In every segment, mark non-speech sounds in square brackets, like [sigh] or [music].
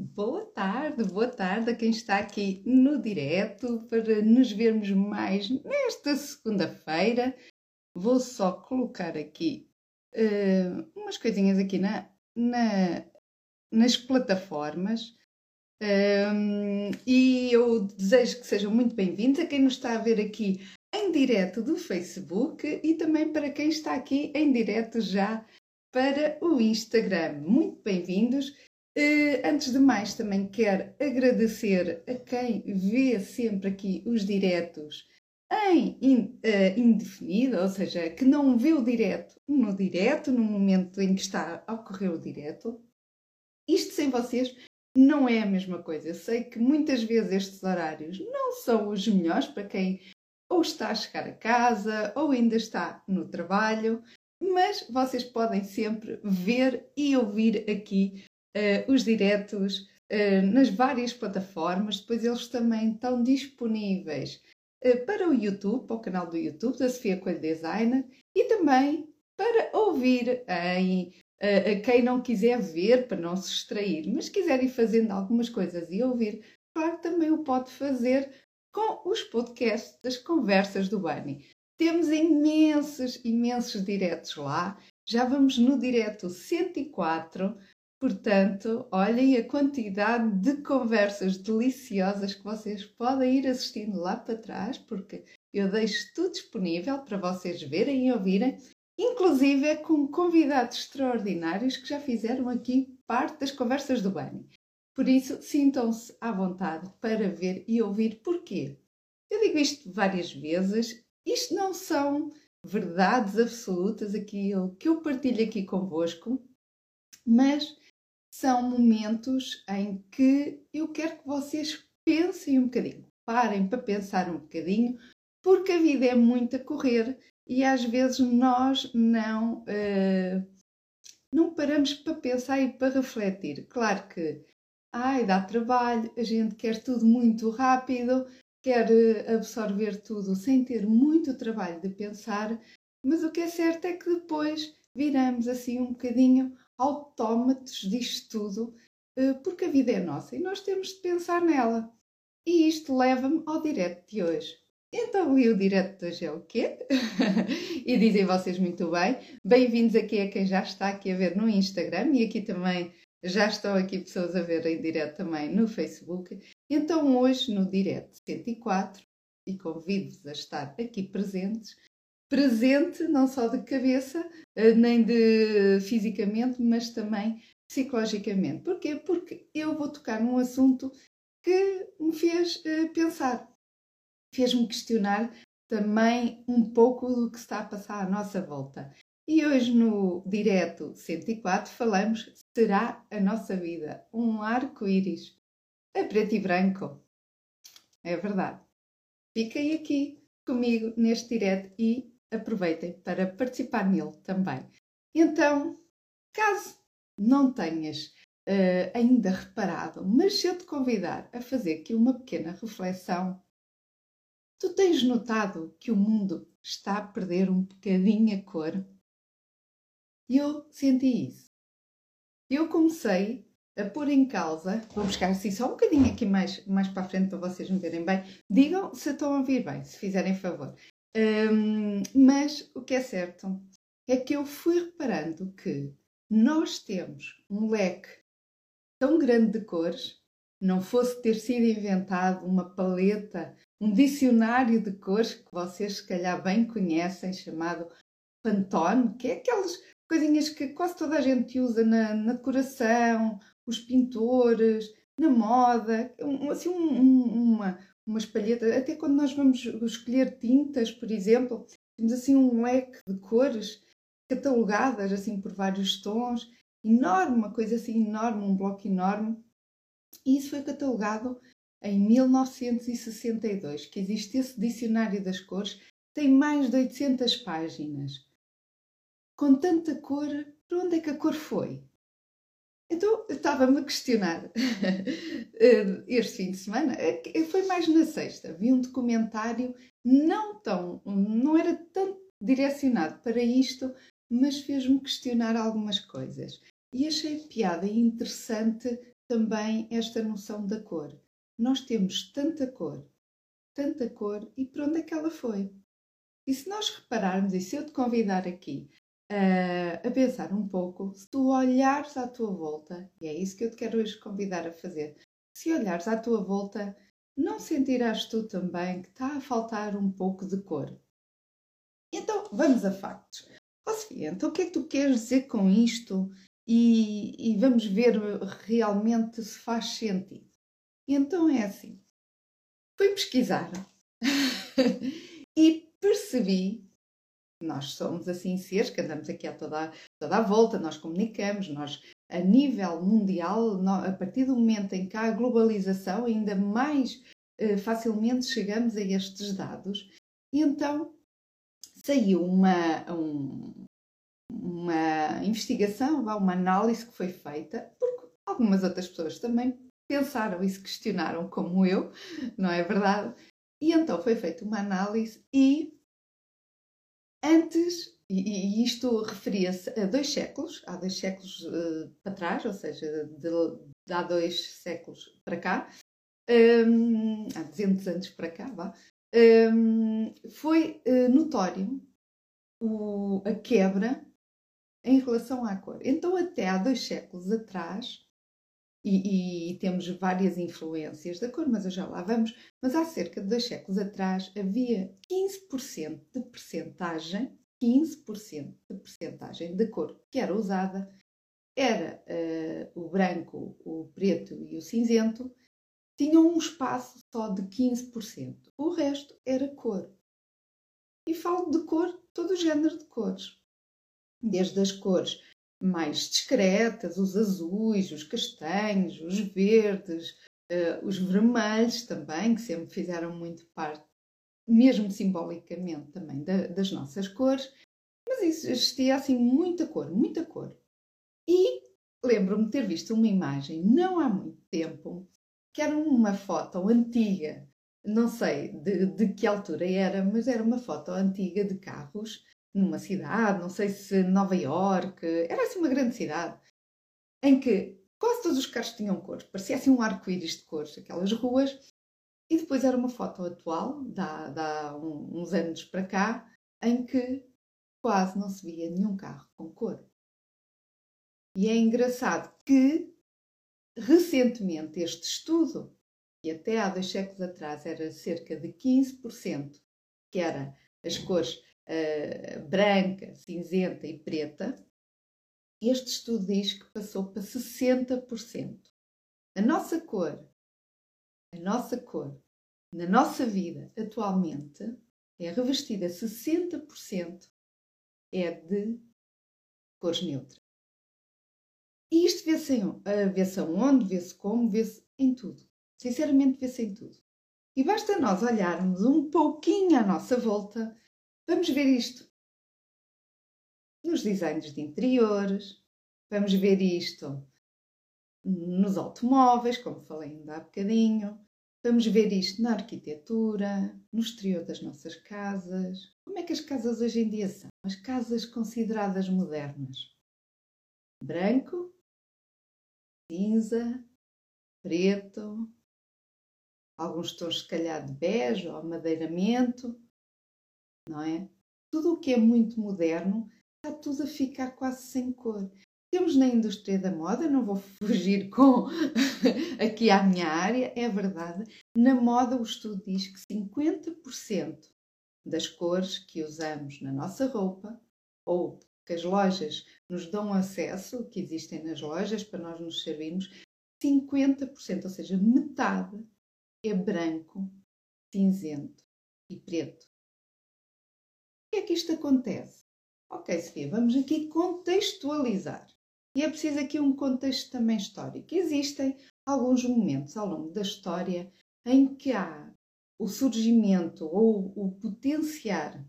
Boa tarde, boa tarde a quem está aqui no direto para nos vermos mais nesta segunda-feira. Vou só colocar aqui uh, umas coisinhas aqui na, na nas plataformas. Um, e eu desejo que sejam muito bem-vindos a quem nos está a ver aqui em direto do Facebook e também para quem está aqui em direto já para o Instagram. Muito bem-vindos. Uh, antes de mais, também quero agradecer a quem vê sempre aqui os diretos em uh, indefinido, ou seja, que não vê o direto no direto, no momento em que está a ocorrer o direto. Isto sem vocês não é a mesma coisa. Eu sei que muitas vezes estes horários não são os melhores para quem ou está a chegar a casa ou ainda está no trabalho, mas vocês podem sempre ver e ouvir aqui uh, os diretos uh, nas várias plataformas. Depois eles também estão disponíveis uh, para o YouTube, para o canal do YouTube da Sofia Coelho Designer e também para ouvir em quem não quiser ver para não se distrair, mas quiser ir fazendo algumas coisas e ouvir, claro, também o pode fazer com os podcasts das conversas do Bani. Temos imensos, imensos diretos lá. Já vamos no direto 104, portanto, olhem a quantidade de conversas deliciosas que vocês podem ir assistindo lá para trás, porque eu deixo tudo disponível para vocês verem e ouvirem inclusive é com convidados extraordinários que já fizeram aqui parte das conversas do Bani. Por isso, sintam-se à vontade para ver e ouvir porquê. Eu digo isto várias vezes, isto não são verdades absolutas, aquilo que eu partilho aqui convosco, mas são momentos em que eu quero que vocês pensem um bocadinho, parem para pensar um bocadinho, porque a vida é muito a correr e às vezes nós não, uh, não paramos para pensar e para refletir. Claro que ai, dá trabalho, a gente quer tudo muito rápido, quer eh, absorver tudo sem ter muito trabalho de pensar, mas o que é certo é que depois viramos assim um bocadinho autómatos disto tudo, uh, porque a vida é nossa e nós temos de pensar nela. E isto leva-me ao direto de hoje. Então, e o direto de hoje é o quê? [laughs] e dizem vocês muito bem. Bem-vindos aqui a quem já está aqui a ver no Instagram e aqui também já estão aqui pessoas a ver em direto também no Facebook. Então, hoje no direto 104, e convido-vos a estar aqui presentes, presente não só de cabeça, eh, nem de fisicamente, mas também psicologicamente. Porquê? Porque eu vou tocar num assunto que me fez eh, pensar fez-me questionar também um pouco do que está a passar à nossa volta. E hoje no Direto 104 falamos Será a nossa vida um arco-íris? A preto e branco. É verdade. Fiquem aqui comigo neste direto e aproveitem para participar nele também. Então, caso não tenhas uh, ainda reparado, mas se eu te convidar a fazer aqui uma pequena reflexão Tu tens notado que o mundo está a perder um bocadinho a cor? Eu senti isso. Eu comecei a pôr em causa, vou buscar assim só um bocadinho aqui mais, mais para a frente para vocês me verem bem. Digam se estão a ouvir bem, se fizerem favor. Um, mas o que é certo é que eu fui reparando que nós temos um leque tão grande de cores, não fosse ter sido inventado uma paleta um dicionário de cores que vocês se calhar bem conhecem, chamado Pantone, que é aquelas coisinhas que quase toda a gente usa na, na decoração, os pintores, na moda, um, assim um, uma, uma espalheta, até quando nós vamos escolher tintas, por exemplo, temos assim um leque de cores catalogadas assim por vários tons, enorme, uma coisa assim enorme, um bloco enorme. E isso foi catalogado em 1962, que existe esse dicionário das cores, tem mais de 800 páginas. Com tanta cor, para onde é que a cor foi? Então, estava-me a questionar [laughs] eh, este fim de semana, eh, foi mais na sexta, vi um documentário não tão, não era tão direcionado para isto, mas fez-me questionar algumas coisas. E achei piada e interessante também esta noção da cor. Nós temos tanta cor, tanta cor, e para onde é que ela foi? E se nós repararmos, e se eu te convidar aqui uh, a pensar um pouco, se tu olhares à tua volta, e é isso que eu te quero hoje convidar a fazer, se olhares à tua volta, não sentirás tu também que está a faltar um pouco de cor? Então, vamos a factos. Oh, Sofia, então o que é que tu queres dizer com isto? E, e vamos ver realmente se faz sentido. Então é assim. Fui pesquisar [laughs] e percebi nós somos assim seres que andamos aqui a toda, toda a volta, nós comunicamos, nós a nível mundial, a partir do momento em que há a globalização, ainda mais eh, facilmente chegamos a estes dados. E então saiu uma, um, uma investigação, uma análise que foi feita, porque algumas outras pessoas também pensaram e se questionaram como eu, não é verdade? E então foi feita uma análise e Antes, e, e isto referia-se a dois séculos, há dois séculos uh, para trás, ou seja, de, de, há dois séculos para cá, um, há 200 anos para cá, vá, um, foi uh, notório o, a quebra em relação à cor. Então, até há dois séculos atrás, e, e, temos várias influências da cor, mas já lá vamos. Mas há cerca de dois séculos atrás havia 15% de percentagem, 15% de percentagem de cor que era usada era uh, o branco, o preto e o cinzento, tinham um espaço só de 15%. O resto era cor. E falo de cor, todo o género de cores. Desde as cores mais discretas, os azuis, os castanhos, os verdes, uh, os vermelhos também, que sempre fizeram muito parte, mesmo simbolicamente também, da, das nossas cores. Mas isso existia assim muita cor, muita cor. E lembro-me ter visto uma imagem, não há muito tempo, que era uma foto antiga, não sei de, de que altura era, mas era uma foto antiga de carros numa cidade, não sei se Nova York, era assim uma grande cidade, em que quase todos os carros tinham cores, parecia assim um arco-íris de cores, aquelas ruas, e depois era uma foto atual, da uns anos para cá, em que quase não se via nenhum carro com cor. E é engraçado que, recentemente, este estudo, que até há dois séculos atrás era cerca de 15%, que era as cores uh, branca, cinzenta e preta, este estudo diz que passou para 60%. A nossa cor, a nossa cor, na nossa vida atualmente, é revestida 60% é de cores neutras. E isto vê-se vê aonde, vê-se como, vê-se em tudo. Sinceramente, vê-se em tudo. E basta nós olharmos um pouquinho à nossa volta Vamos ver isto nos designs de interiores, vamos ver isto nos automóveis, como falei ainda há bocadinho, vamos ver isto na arquitetura, no exterior das nossas casas. Como é que as casas hoje em dia são? As casas consideradas modernas. Branco, cinza, preto, alguns tons se calhar de bege ou amadeiramento não é? Tudo o que é muito moderno está tudo a ficar quase sem cor. Temos na indústria da moda, não vou [laughs] fugir com [laughs] aqui à minha área, é verdade. Na moda, o estudo diz que 50% das cores que usamos na nossa roupa ou que as lojas nos dão acesso, que existem nas lojas para nós nos servirmos, 50%, ou seja, metade, é branco, cinzento e preto que é que isto acontece? Ok, Sofia, vamos aqui contextualizar. E é preciso aqui um contexto também histórico. Existem alguns momentos ao longo da história em que há o surgimento ou o potenciar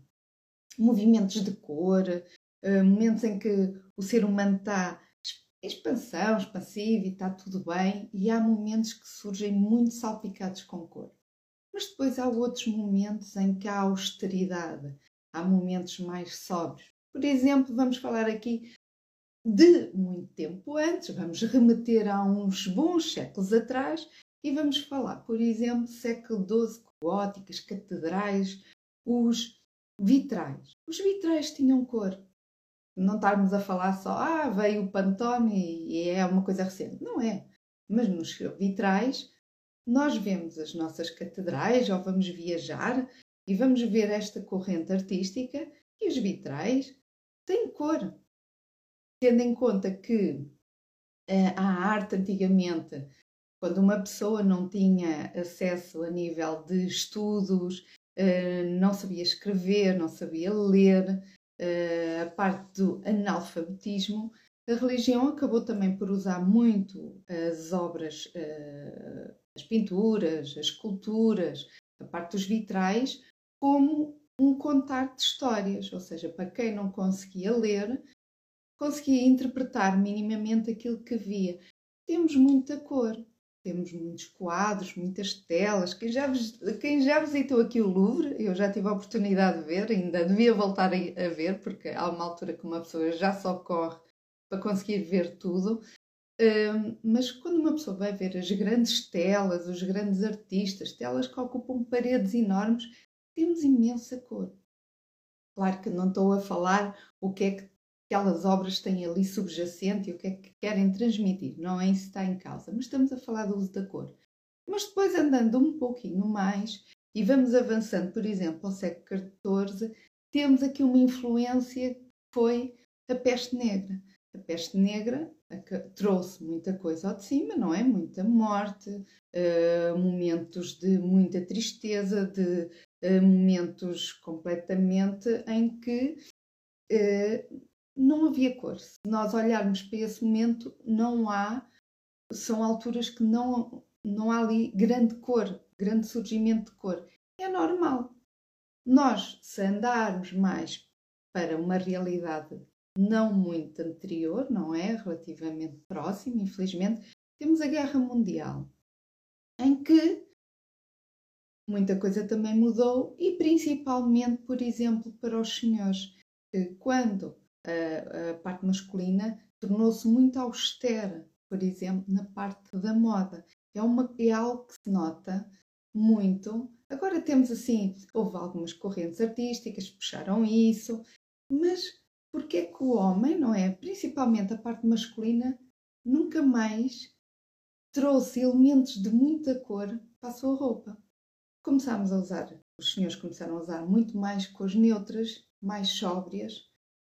movimentos de cor, eh, momentos em que o ser humano está em expansão, expansivo e está tudo bem, e há momentos que surgem muito salpicados com cor. Mas depois há outros momentos em que há austeridade, há momentos mais sóbrios. Por exemplo, vamos falar aqui de muito tempo antes, vamos remeter a uns bons séculos atrás e vamos falar, por exemplo, século XII, góticas, catedrais, os vitrais. Os vitrais tinham cor. Não estarmos a falar só, ah, veio o Pantone e é uma coisa recente. Não é. Mas nos vitrais, nós vemos as nossas catedrais ou vamos viajar e vamos ver esta corrente artística e os vitrais têm cor. Tendo em conta que eh, a arte antigamente quando uma pessoa não tinha acesso a nível de estudos, eh, não sabia escrever, não sabia ler, eh, a parte do analfabetismo, a religião acabou também por usar muito as obras, eh, as pinturas, as esculturas, a parte dos vitrais, como um contar de histórias, ou seja, para quem não conseguia ler, conseguia interpretar minimamente aquilo que via. Temos muita cor, temos muitos quadros, muitas telas. Quem já, quem já visitou aqui o Louvre, eu já tive a oportunidade de ver, ainda devia voltar a, ver, porque há uma altura que uma pessoa já só corre para conseguir ver tudo. Um, mas quando uma pessoa vai ver as grandes telas, os grandes artistas, telas que ocupam paredes enormes, temos imensa cor. Claro que não estou a falar o que é que aquelas obras têm ali subjacente e o que é que querem transmitir, não é isso que está em causa, mas estamos a falar do uso da cor. Mas depois andando um pouquinho mais e vamos avançando, por exemplo, ao século XIV, temos aqui uma influência que foi a peste negra. A peste negra trouxe muita coisa ao de cima, não é? Muita morte, uh, momentos de muita tristeza, de momentos completamente em que uh, não havia cor. Se nós olharmos para esse momento, não há, são alturas que não, não há ali grande cor, grande surgimento de cor. É normal. Nós, se andarmos mais para uma realidade não muito anterior, não é? Relativamente próxima, infelizmente, temos a Guerra Mundial, em que muita coisa também mudou e principalmente, por exemplo, para os senhores, que quando a, a parte masculina tornou-se muito austera, por exemplo, na parte da moda. É, uma, é algo que se nota muito. Agora temos assim, houve algumas correntes artísticas que puxaram isso, mas porque é que o homem, não é? Principalmente a parte masculina, nunca mais trouxe elementos de muita cor para a sua roupa. Começámos a usar, os senhores começaram a usar muito mais cores neutras, mais sóbrias,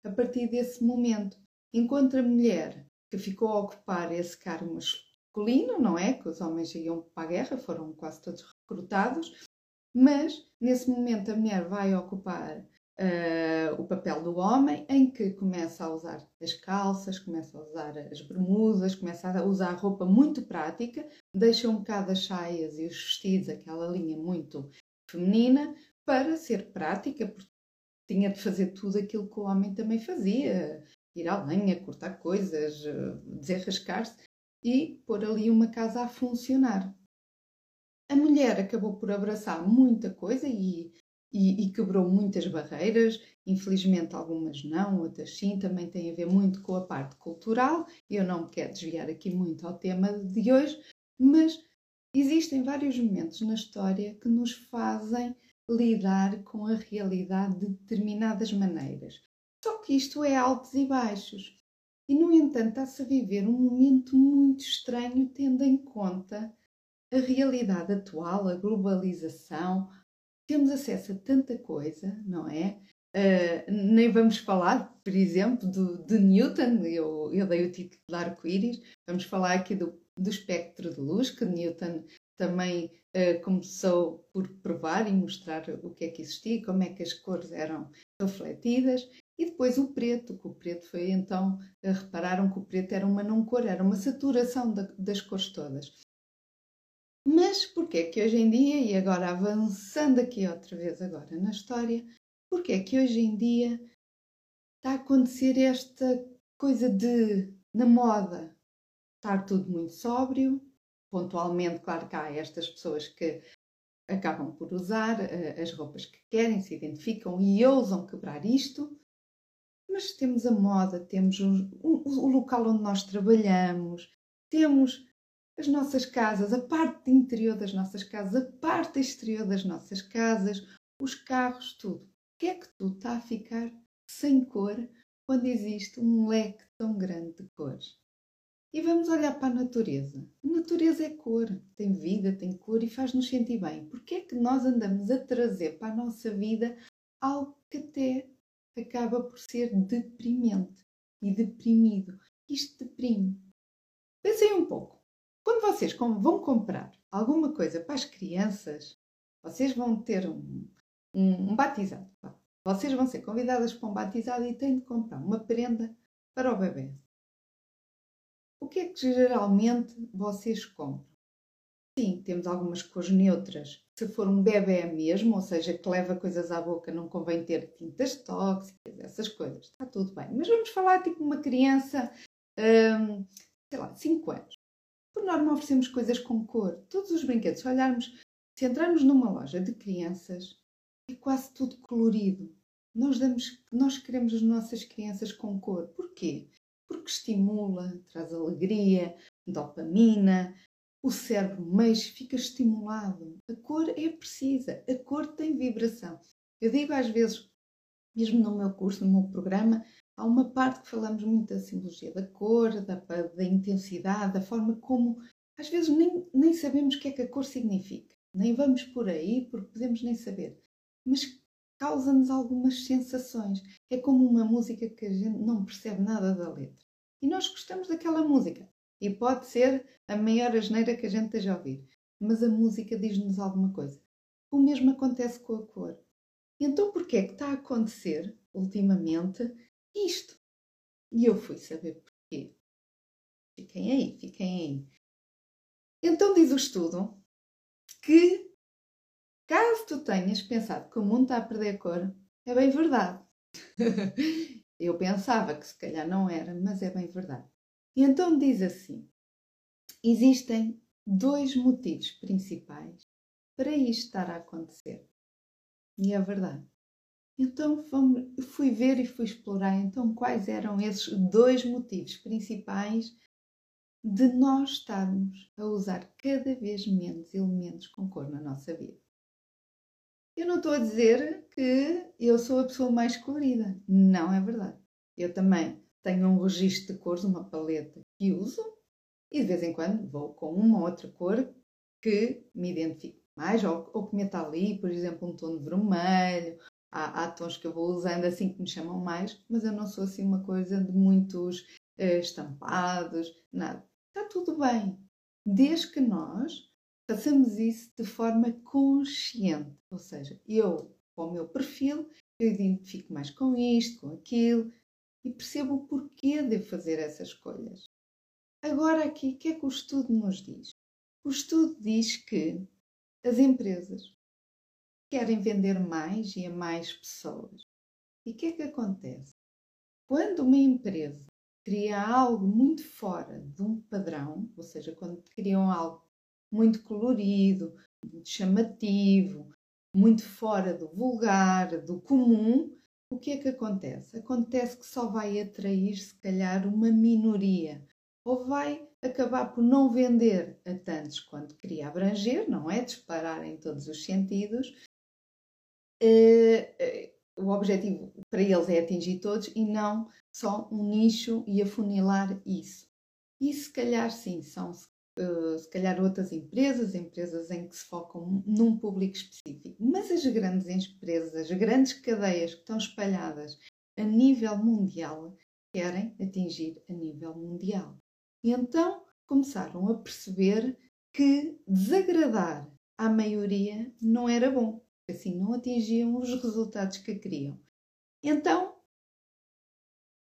a partir desse momento. Enquanto a mulher que ficou a ocupar esse cargo masculino, não é? Que os homens iam para a guerra, foram quase todos recrutados, mas nesse momento a mulher vai ocupar uh, o papel do homem, em que começa a usar as calças, começa a usar as bermudas, começa a usar roupa muito prática, deixa um bocado as saias e os vestidos, aquela linha muito feminina, para ser prática, porque tinha de fazer tudo aquilo que o homem também fazia: ir à lenha, cortar coisas, eh, desenrascar-se e pôr ali uma casa a funcionar. A mulher acabou por abraçar muita coisa e, e, e, quebrou muitas barreiras, infelizmente algumas não, outras sim, também tem a ver muito com a parte cultural. Eu não quero desviar aqui muito ao tema de hoje, mas existem vários momentos na história que nos fazem lidar com a realidade de determinadas maneiras. Só que isto é altos e baixos. E, no entanto, está-se a viver um momento muito estranho, tendo em conta a realidade atual, a globalização. Temos acesso a tanta coisa, não é? Uh, nem vamos falar, por exemplo, do, de Newton, eu, eu dei o título de arco-íris, vamos falar aqui do, do espectro de luz, que Newton também uh, começou por provar e mostrar o que é que existia, como é que as cores eram refletidas, e depois o preto, que o preto foi então, uh, repararam que o preto era uma não cor, era uma saturação da, das cores todas. Mas porquê é que hoje em dia, e agora avançando aqui outra vez agora na história, porquê é que hoje em dia está a acontecer esta coisa de, na moda, estar tudo muito sóbrio, pontualmente, claro que há estas pessoas que acabam por usar uh, as roupas que querem, se identificam e ousam quebrar isto, mas temos a moda, temos o, o, o local onde nós trabalhamos, temos as nossas casas, a parte interior das nossas casas, a parte exterior das nossas casas, os carros, tudo. O que é que tudo está a ficar sem cor quando existe um leque tão grande de cores? E vamos olhar para a natureza. A natureza é cor, tem vida, tem cor e faz-nos sentir bem. Porquê é que nós andamos a trazer para a nossa vida algo que até acaba por ser deprimente e deprimido? Isto deprime. Pensem um pouco. Quando vocês vão comprar alguma coisa para as crianças, vocês vão ter um, um, um batizado. Vocês vão ser convidadas para um batizado e têm de comprar uma prenda para o bebê. O que é que geralmente vocês compram? Sim, temos algumas cores neutras. Se for um bebê mesmo, ou seja, que leva coisas à boca, não convém ter tintas tóxicas, essas coisas. Está tudo bem. Mas vamos falar tipo uma criança, hum, sei lá, 5 anos. Por norma oferecemos coisas com cor. Todos os brinquedos, se olharmos, se entrarmos numa loja de crianças, é quase tudo colorido. Nós, damos, nós queremos as nossas crianças com cor. Porquê? Porque estimula, traz alegria, dopamina, o cérebro mês fica estimulado. A cor é precisa, a cor tem vibração. Eu digo às vezes, mesmo no meu curso, no meu programa, há uma parte que falamos muito da simbologia da cor, da, da intensidade, da forma como às vezes nem, nem sabemos o que é que a cor significa. Nem vamos por aí porque podemos nem saber. Mas causa-nos algumas sensações. É como uma música que a gente não percebe nada da letra. E nós gostamos daquela música. E pode ser a maior asneira que a gente esteja a ouvir. Mas a música diz-nos alguma coisa. O mesmo acontece com a cor. Então, porquê é que está a acontecer, ultimamente, isto? E eu fui saber porquê. Fiquem aí, fiquem aí. Então, diz o estudo que Caso tu tenhas pensado que o mundo está a perder cor, é bem verdade. [laughs] Eu pensava que se calhar não era, mas é bem verdade. E então diz assim: existem dois motivos principais para isto estar a acontecer. E é verdade. Então fui ver e fui explorar então quais eram esses dois motivos principais de nós estarmos a usar cada vez menos elementos com cor na nossa vida. Eu não estou a dizer que eu sou a pessoa mais colorida. Não é verdade. Eu também tenho um registro de cores, uma paleta que uso e de vez em quando vou com uma outra cor que me identifico mais ou, ou que meta ali, por exemplo, um tom de vermelho. Há, há, tons que eu vou usando assim que me chamam mais, mas eu não sou assim uma coisa de muitos uh, estampados, nada. Está tudo bem, desde que nós façamos isso de forma consciente, ou seja, eu, com o meu perfil, eu identifico mais com isto, com aquilo e percebo o porquê de fazer essas escolhas. Agora, aqui, o que é que o estudo nos diz? O estudo diz que as empresas querem vender mais e a mais pessoas. E o que é que acontece? Quando uma empresa cria algo muito fora de um padrão, ou seja, quando criam algo muito colorido, muito chamativo, muito fora do vulgar, do comum, o que é que acontece? Acontece que só vai atrair, se calhar, uma minoria, ou vai acabar por não vender a tantos quanto queria abranger, não é? Disparar em todos os sentidos. Eh, eh, o objetivo para eles é atingir todos e não só um nicho e afunilar isso. E se calhar sim, são uh, se calhar outras empresas, empresas em que se focam num público específico, mas as grandes empresas, as grandes cadeias que estão espalhadas a nível mundial, querem atingir a nível mundial. E então começaram a perceber que desagradar à maioria não era bom, assim não atingiam os resultados que queriam. Então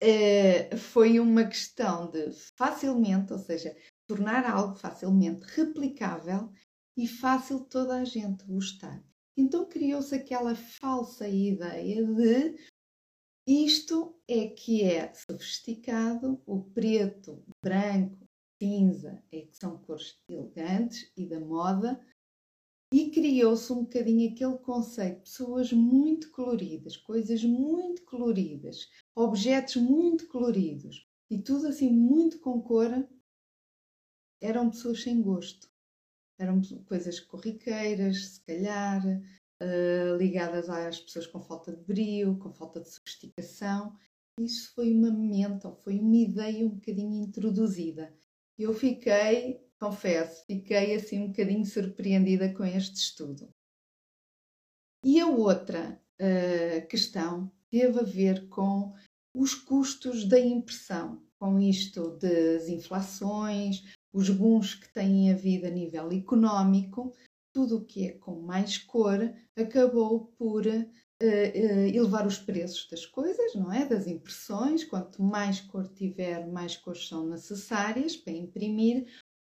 eh, foi uma questão de facilmente, ou seja, tornar algo facilmente replicável e fácil toda a gente gostar. Então criou-se aquela falsa ideia de isto é que é sofisticado, o preto, branco, cinza é que são cores elegantes e da moda, E criou-se um bocadinho aquele conceito, pessoas muito coloridas, coisas muito coloridas, objetos muito coloridos e tudo assim muito com cor, eram pessoas sem gosto. Eram coisas corriqueiras, se calhar, uh, ligadas às pessoas com falta de brio, com falta de sofisticação. Isso foi uma mente, ou foi uma ideia um bocadinho introduzida. Eu fiquei, confesso, fiquei assim um bocadinho surpreendida com este estudo. E a outra uh, questão teve a ver com os custos da impressão, com isto das inflações, os booms que têm havido a nível económico, tudo o que é com mais cor acabou por uh, uh, elevar os preços das coisas, não é? Das impressões. Quanto mais cor tiver, mais cores são necessárias para imprimir.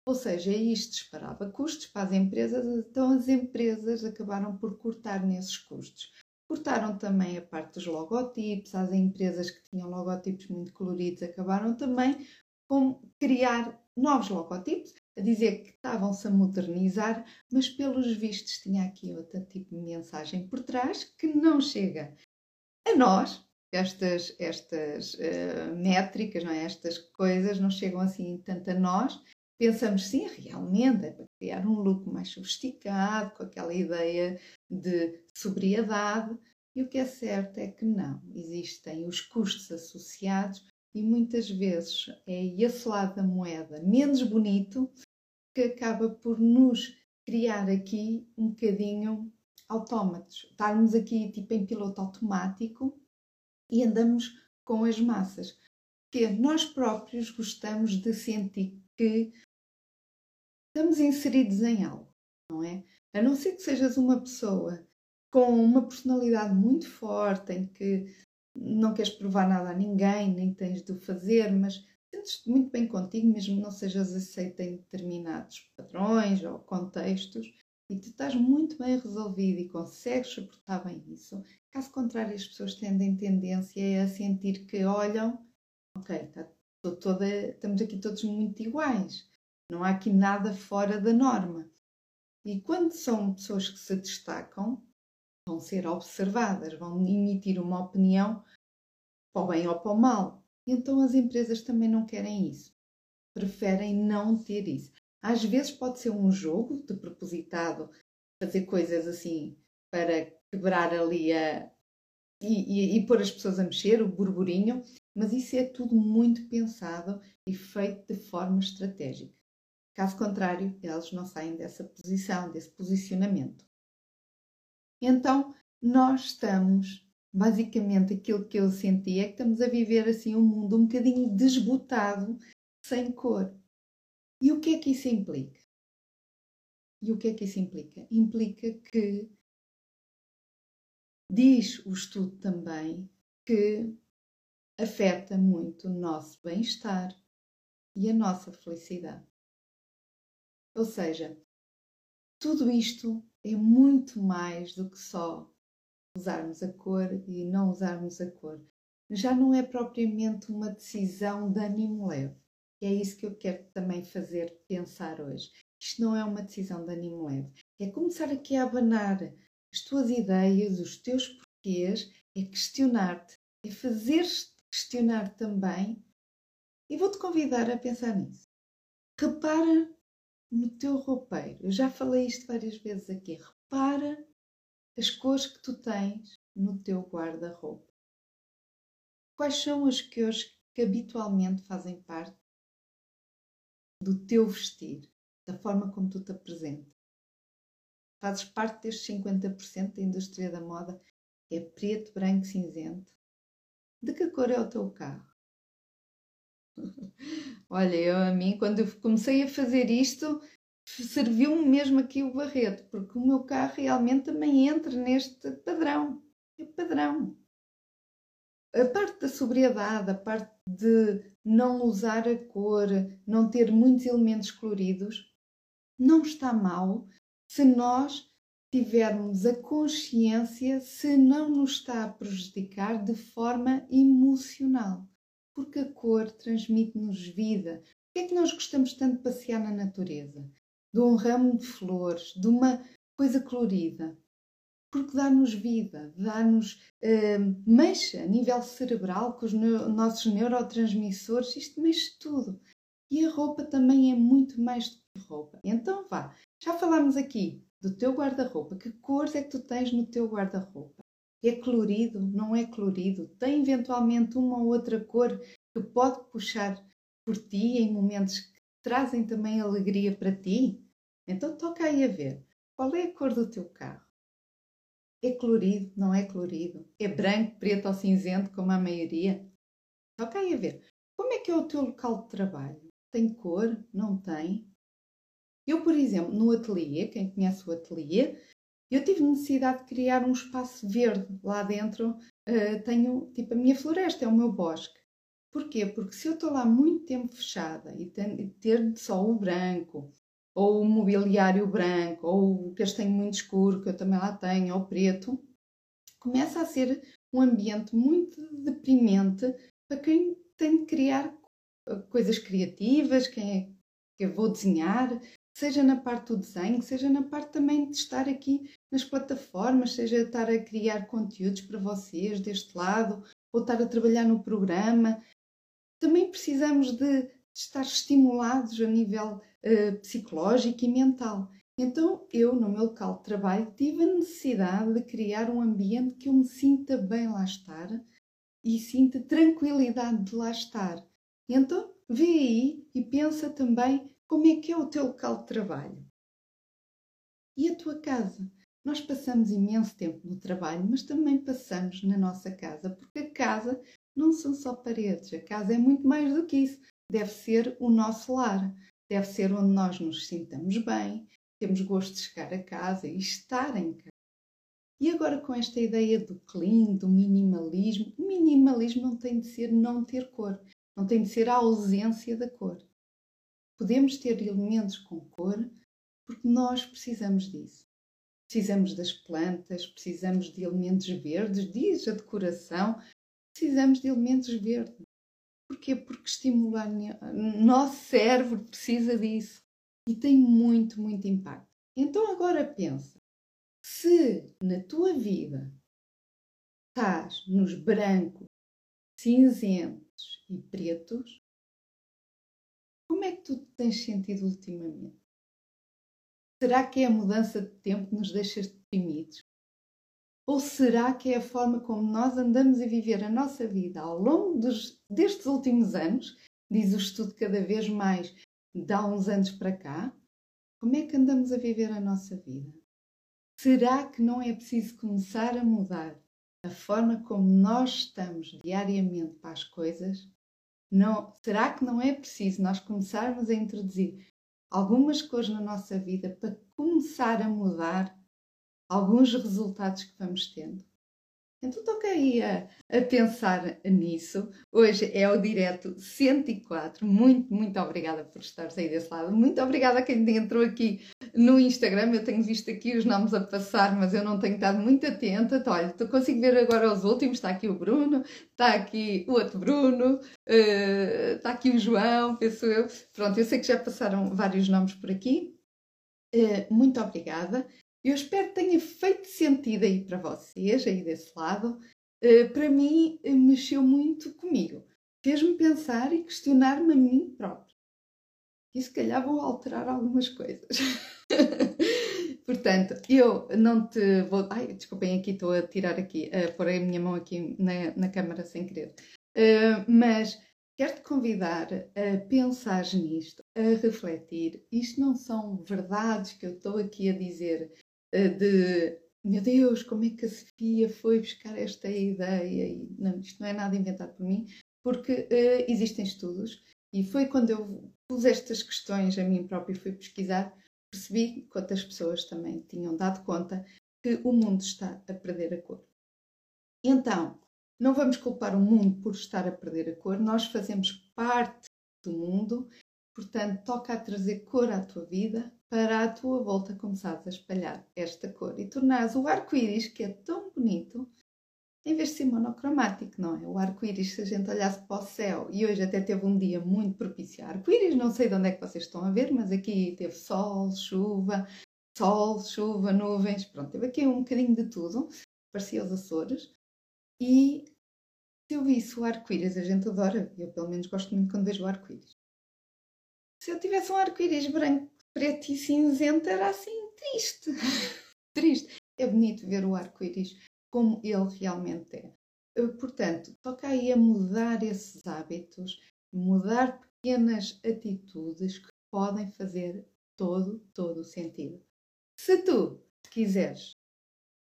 Ou seja, isto disparava custos para as empresas, então as empresas acabaram por cortar nesses custos. Cortaram também a parte dos logotipos, as empresas que tinham logotipos muito coloridos acabaram também com criar novos logotipos, a dizer que estavam-se a modernizar, mas pelos vistos tinha aqui outro tipo de mensagem por trás que não chega a nós. Estas, estas uh, métricas, não é? estas coisas não chegam assim tanto a nós. Pensamos, sim, realmente é para criar um look mais sofisticado, com aquela ideia de sobriedade. E o que é certo é que não. Existem os custos associados e muitas vezes é esse lado da moeda menos bonito que acaba por nos criar aqui um bocadinho autómatos, estarmos aqui tipo em piloto automático e andamos com as massas, que nós próprios gostamos de sentir que estamos inseridos em algo, não é? A não ser que sejas uma pessoa com uma personalidade muito forte, em que não queres provar nada a ninguém, nem tens de o fazer, mas sentes-te muito bem contigo, mesmo não sejas aceita em determinados padrões ou contextos, e tu estás muito bem resolvido e consegues suportar bem isso. Caso contrário, as pessoas tendem tendência a sentir que olham, ok, está toda, estamos aqui todos muito iguais, não há aqui nada fora da norma. E quando são pessoas que se destacam, vão ser observadas, vão emitir uma opinião para o bem ou para o mal. Então as empresas também não querem isso. Preferem não ter isso. Às vezes pode ser um jogo de propositado fazer coisas assim para quebrar ali a, e, e, e pôr as pessoas a mexer, o burburinho, mas isso é tudo muito pensado e feito de forma estratégica. Caso contrário, eles não saem dessa posição, desse posicionamento. Então, nós estamos, basicamente, aquilo que eu senti é que estamos a viver assim um mundo um bocadinho desbotado, sem cor. E o que é que isso implica? E o que é que isso implica? Implica que diz o estudo também que afeta muito o nosso bem-estar e a nossa felicidade. Ou seja, tudo isto é muito mais do que só usarmos a cor e não usarmos a cor. Já não é propriamente uma decisão de ânimo leve. E é isso que eu quero também fazer pensar hoje. Isto não é uma decisão de ânimo leve. É começar aqui a abanar as tuas ideias, os teus porquês, é questionar-te, é fazer-te questionar também. E vou-te convidar a pensar nisso. Repara no teu roupeiro. Eu já falei isto várias vezes aqui. Repara as cores que tu tens no teu guarda-roupa. Quais são as cores que habitualmente fazem parte do teu vestir, da forma como tu te apresentas? Fazes parte destes 50% da indústria da moda? É preto, branco, cinzento? De que cor é o teu carro? Olha, eu a mim, quando eu comecei a fazer isto, serviu-me mesmo aqui o barreto, porque o meu carro realmente também entra neste padrão. É padrão. A parte da sobriedade, a parte de não usar a cor, não ter muitos elementos coloridos, não está mal se nós tivermos a consciência se não nos está a prejudicar de forma emocional porque a cor transmite-nos vida. Por que é que nós gostamos tanto de passear na natureza? De um ramo de flores, de uma coisa colorida, porque dá-nos vida, dá-nos uh, a nível cerebral com os nossos neurotransmissores, isto mexe tudo. E a roupa também é muito mais do que roupa. Então vá, já falámos aqui do teu guarda-roupa. Que cores é que tu tens no teu guarda-roupa? É colorido? Não é colorido? Tem eventualmente uma ou outra cor que pode puxar por ti em momentos que trazem também alegria para ti? Então toca aí a ver. Qual é a cor do teu carro? É colorido? Não é colorido? É branco, preto ou cinzento, como a maioria? Toca aí a ver. Como é que é o teu local de trabalho? Tem cor? Não tem? Eu, por exemplo, no ateliê, quem conhece o ateliê, eu tive necessidade de criar um espaço verde. Lá dentro uh, tenho, tipo, a minha floresta, é o meu bosque. Porquê? Porque se eu estou lá muito tempo fechada e ter só o branco, ou o mobiliário branco, ou o castanho muito escuro, que eu também lá tenho, ou preto, começa a ser um ambiente muito deprimente para quem tem de criar coisas criativas, quem é que eu vou desenhar, seja na parte do desenho, seja na parte também de estar aqui nas plataformas, seja estar a criar conteúdos para vocês deste lado, ou estar a trabalhar no programa. Também precisamos de estar estimulados a nível uh, psicológico e mental. Então, eu, no meu local de trabalho, tive a necessidade de criar um ambiente que eu me sinta bem lá estar e sinta tranquilidade de lá estar. Então, vê aí e pensa também como é que é o teu local de trabalho. E a tua casa? Nós passamos imenso tempo no trabalho, mas também passamos na nossa casa, porque a casa não são só paredes, a casa é muito mais do que isso. Deve ser o nosso lar, deve ser onde nós nos sintamos bem, temos gosto de chegar a casa e estar em casa. E agora com esta ideia do clean, do minimalismo, o minimalismo não tem de ser não ter cor. Não tem de ser a ausência da cor. Podemos ter elementos com cor porque nós precisamos disso. Precisamos das plantas, precisamos de elementos verdes, diz a decoração, precisamos de elementos verdes. Porquê? Porque estimular nosso cérebro precisa disso e tem muito, muito impacto. Então agora pensa, se na tua vida estás nos brancos, cinzentos, e pretos, como é que tu te tens sentido ultimamente? Será que é a mudança de tempo que nos deixa deprimidos? Ou será que é a forma como nós andamos a viver a nossa vida ao longo dos, destes últimos anos? Diz o estudo cada vez mais de há uns anos para cá. Como é que andamos a viver a nossa vida? Será que não é preciso começar a mudar a forma como nós estamos diariamente para as coisas não, será que não é preciso nós começarmos a introduzir algumas cores na nossa vida para começar a mudar alguns resultados que vamos tendo? Então toca aí a, a, pensar nisso. Hoje é o direto 104. Muito, muito obrigada por estares aí desse lado. Muito obrigada a quem entrou aqui no Instagram. Eu tenho visto aqui os nomes a passar, mas eu não tenho estado muito atenta. Então, olha, consigo ver agora os últimos. Está aqui o Bruno, está aqui o outro Bruno, está aqui o João, penso eu. Pronto, eu sei que já passaram vários nomes por aqui. Uh, muito obrigada. Eu espero que tenha feito sentido aí para vocês, aí desse lado. Uh, para mim, mexeu muito comigo. Fez-me pensar e questionar-me a mim próprio. E se calhar vou alterar algumas coisas. [laughs] Portanto, eu não te vou. Ai, desculpem, aqui estou a tirar aqui, a pôr a minha mão aqui na, na câmara sem querer. Uh, mas quero-te convidar a pensar nisto, a refletir. Isto não são verdades que eu estou aqui a dizer eh, de meu Deus, como é que a Sofia foi buscar esta ideia? E, não, isto não é nada inventado por mim, porque uh, existem estudos e foi quando eu pus estas questões a mim própria e fui pesquisar, percebi que outras pessoas também tinham dado conta que o mundo está a perder a cor. Então, não vamos culpar o mundo por estar a perder a cor, nós fazemos parte do mundo, portanto, toca a trazer cor à tua vida, para à tua volta começares a espalhar esta cor e tornares o arco-íris, que é tão bonito, em vez de ser monocromático, não é? O arco-íris, se a gente olhasse para o céu, e hoje até teve um dia muito propício a arco-íris, não sei de onde é que vocês estão a ver, mas aqui teve sol, chuva, sol, chuva, nuvens, pronto, teve aqui um bocadinho de tudo, parecia os Açores, e se eu visse o arco-íris, a gente adora, eu pelo menos gosto muito quando vejo o arco-íris. Se eu tivesse um arco-íris branco, preto e cinzento, era assim, triste. [laughs] triste. É bonito ver o arco-íris como ele realmente é. Eh, portanto, toca aí a mudar esses hábitos, mudar pequenas atitudes que podem fazer todo, todo o sentido. Se tu quiseres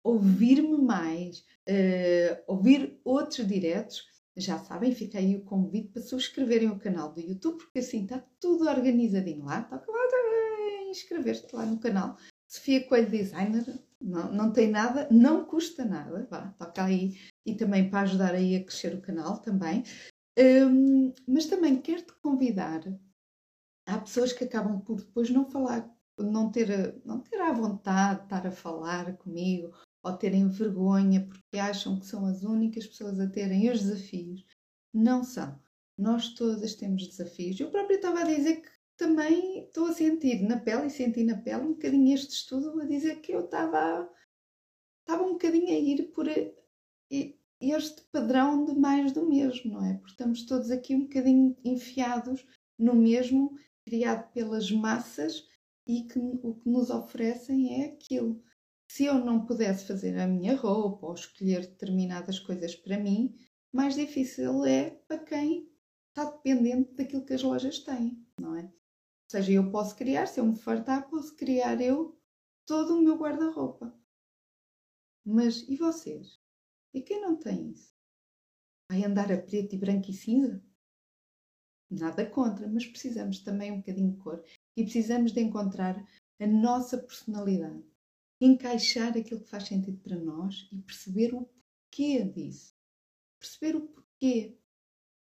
ouvir-me mais, uh, ouvir outros diretos, já sabem, fica aí o convite para subscreverem o canal do YouTube, porque assim está tudo organizadinho lá. Toca lá inscrever-te lá no canal. Sofia Coelho Designer, não, não tem nada, não custa nada, vá, toca aí. E também para ajudar aí a crescer o canal também. Um, mas também quero-te convidar. Há pessoas que acabam por depois não falar, não ter, não ter a vontade de estar a falar comigo ou terem vergonha porque acham que são as únicas pessoas a terem os desafios. Não são. Nós todas temos desafios. Eu própria estava a dizer que também estou a sentir na pele e senti na pele um bocadinho este estudo a dizer que eu estava, estava um bocadinho a ir por este padrão de mais do mesmo, não é? Porque estamos todos aqui um bocadinho enfiados no mesmo, criado pelas massas e que o que nos oferecem é aquilo. Se eu não pudesse fazer a minha roupa ou escolher determinadas coisas para mim, mais difícil é para quem está dependente daquilo que as lojas têm, não é? Seja, eu posso criar, se eu me fartar, posso criar eu todo o meu guarda-roupa. Mas e vocês? E quem não tem isso? Vai andar a preto e branco e cinza? Nada contra, mas precisamos também um bocadinho de cor e precisamos de encontrar a nossa personalidade encaixar aquilo que faz sentido para nós e perceber o porquê disso. Perceber o porquê.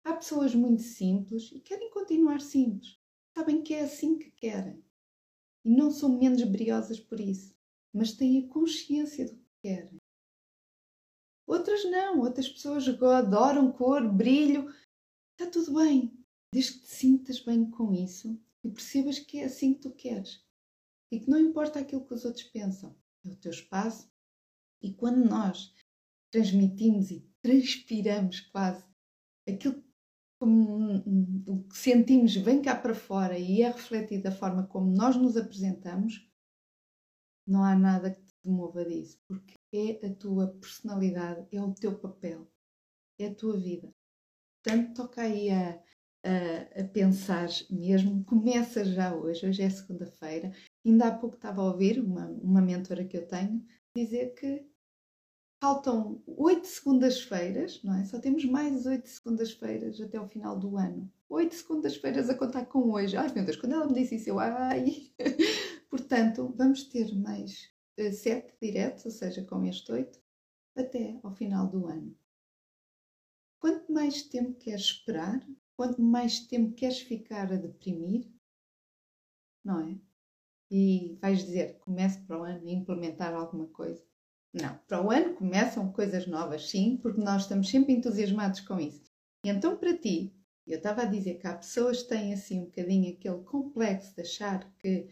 Há pessoas muito simples e querem continuar simples. Sabem que é assim que querem. E não são menos briosas por isso, mas têm a consciência do que querem. Outras não, outras pessoas adoram cor, brilho. Está tudo bem, desde que te sintas bem com isso e percebas que é assim que tu queres e que não importa aquilo que os outros pensam, é o teu espaço. E quando nós transmitimos e transpiramos quase aquilo como o que sentimos vem cá para fora e é refletido da forma como nós nos apresentamos, não há nada que te mova disso, porque é a tua personalidade, é o teu papel, é a tua vida. Portanto, toca aí a, a, a pensar mesmo, começa já hoje, hoje é segunda-feira, Ainda há pouco estava a ouvir uma, uma mentora que eu tenho dizer que faltam oito segundas-feiras, não é? Só temos mais oito segundas-feiras até o final do ano. Oito segundas-feiras a contar com hoje. Ai meu Deus, quando ela me disse isso, eu ai. [laughs] Portanto, vamos ter mais uh, sete diretos, ou seja, com este oito, até ao final do ano. Quanto mais tempo queres esperar, quanto mais tempo queres ficar a deprimir, não é? e vais dizer comece para o ano a implementar alguma coisa. Não, para o ano começam coisas novas, sim, porque nós estamos sempre entusiasmados com isso. E então, para ti, eu estava a dizer que há pessoas que têm assim um bocadinho aquele complexo de achar que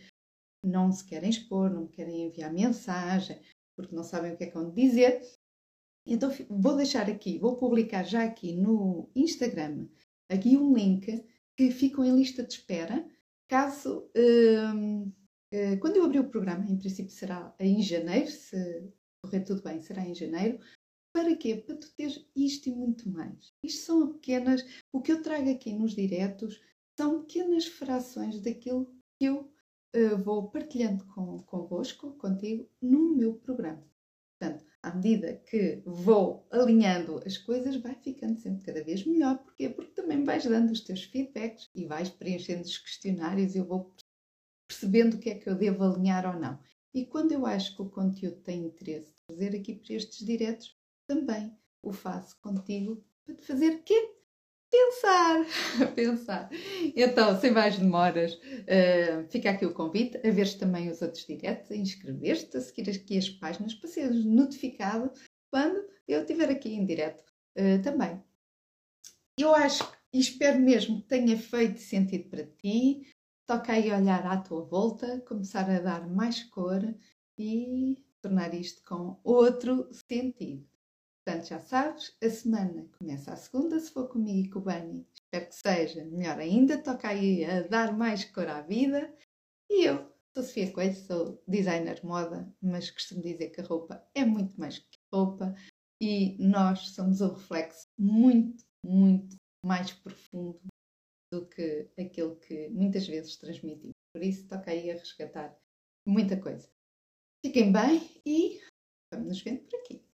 não se querem expor, não querem enviar mensagem, porque não sabem o que é que vão dizer. Então, vou deixar aqui, vou publicar já aqui no Instagram, aqui um link que ficam em lista de espera, caso. Hum, eh, quando eu abrir o programa, em princípio será em janeiro, se correr tudo bem, será em janeiro. Para quê? Para tu teres isto e muito mais. Isto são pequenas, o que eu trago aqui nos diretos são pequenas frações daquilo que eu uh, vou partilhando com, convosco, contigo, no meu programa. Portanto, à medida que vou alinhando as coisas, vai ficando sempre cada vez melhor. Porquê? Porque também vais dando os teus feedbacks e vais preenchendo os questionários. Eu vou percebendo o que é que eu devo alinhar ou não. E quando eu acho que o conteúdo tem interesse de fazer aqui para estes diretos, também o faço contigo para te fazer quê? Pensar, [laughs] pensar. Então, sem mais demoras, uh, fica aqui o convite a veres também os outros diretos, a inscrever-te, a seguir aqui as páginas para seres notificado quando eu estiver aqui em direto uh, também. Eu acho e espero mesmo que tenha feito sentido para ti, toca aí olhar à tua volta, começar a dar mais cor e tornar isto com outro sentido. Portanto, já sabes, a semana começa a segunda, se for comigo e com o Bani. Espero que seja melhor ainda. Toca aí a dar mais cor à vida. E eu sou Sofia Coelho, sou designer moda, mas costumo dizer que a roupa é muito mais que roupa e nós somos o reflexo muito, muito mais profundo do que aquilo que muitas vezes transmitimos. Por isso, toca aí a resgatar muita coisa. Fiquem bem e vamos nos vendo por aqui.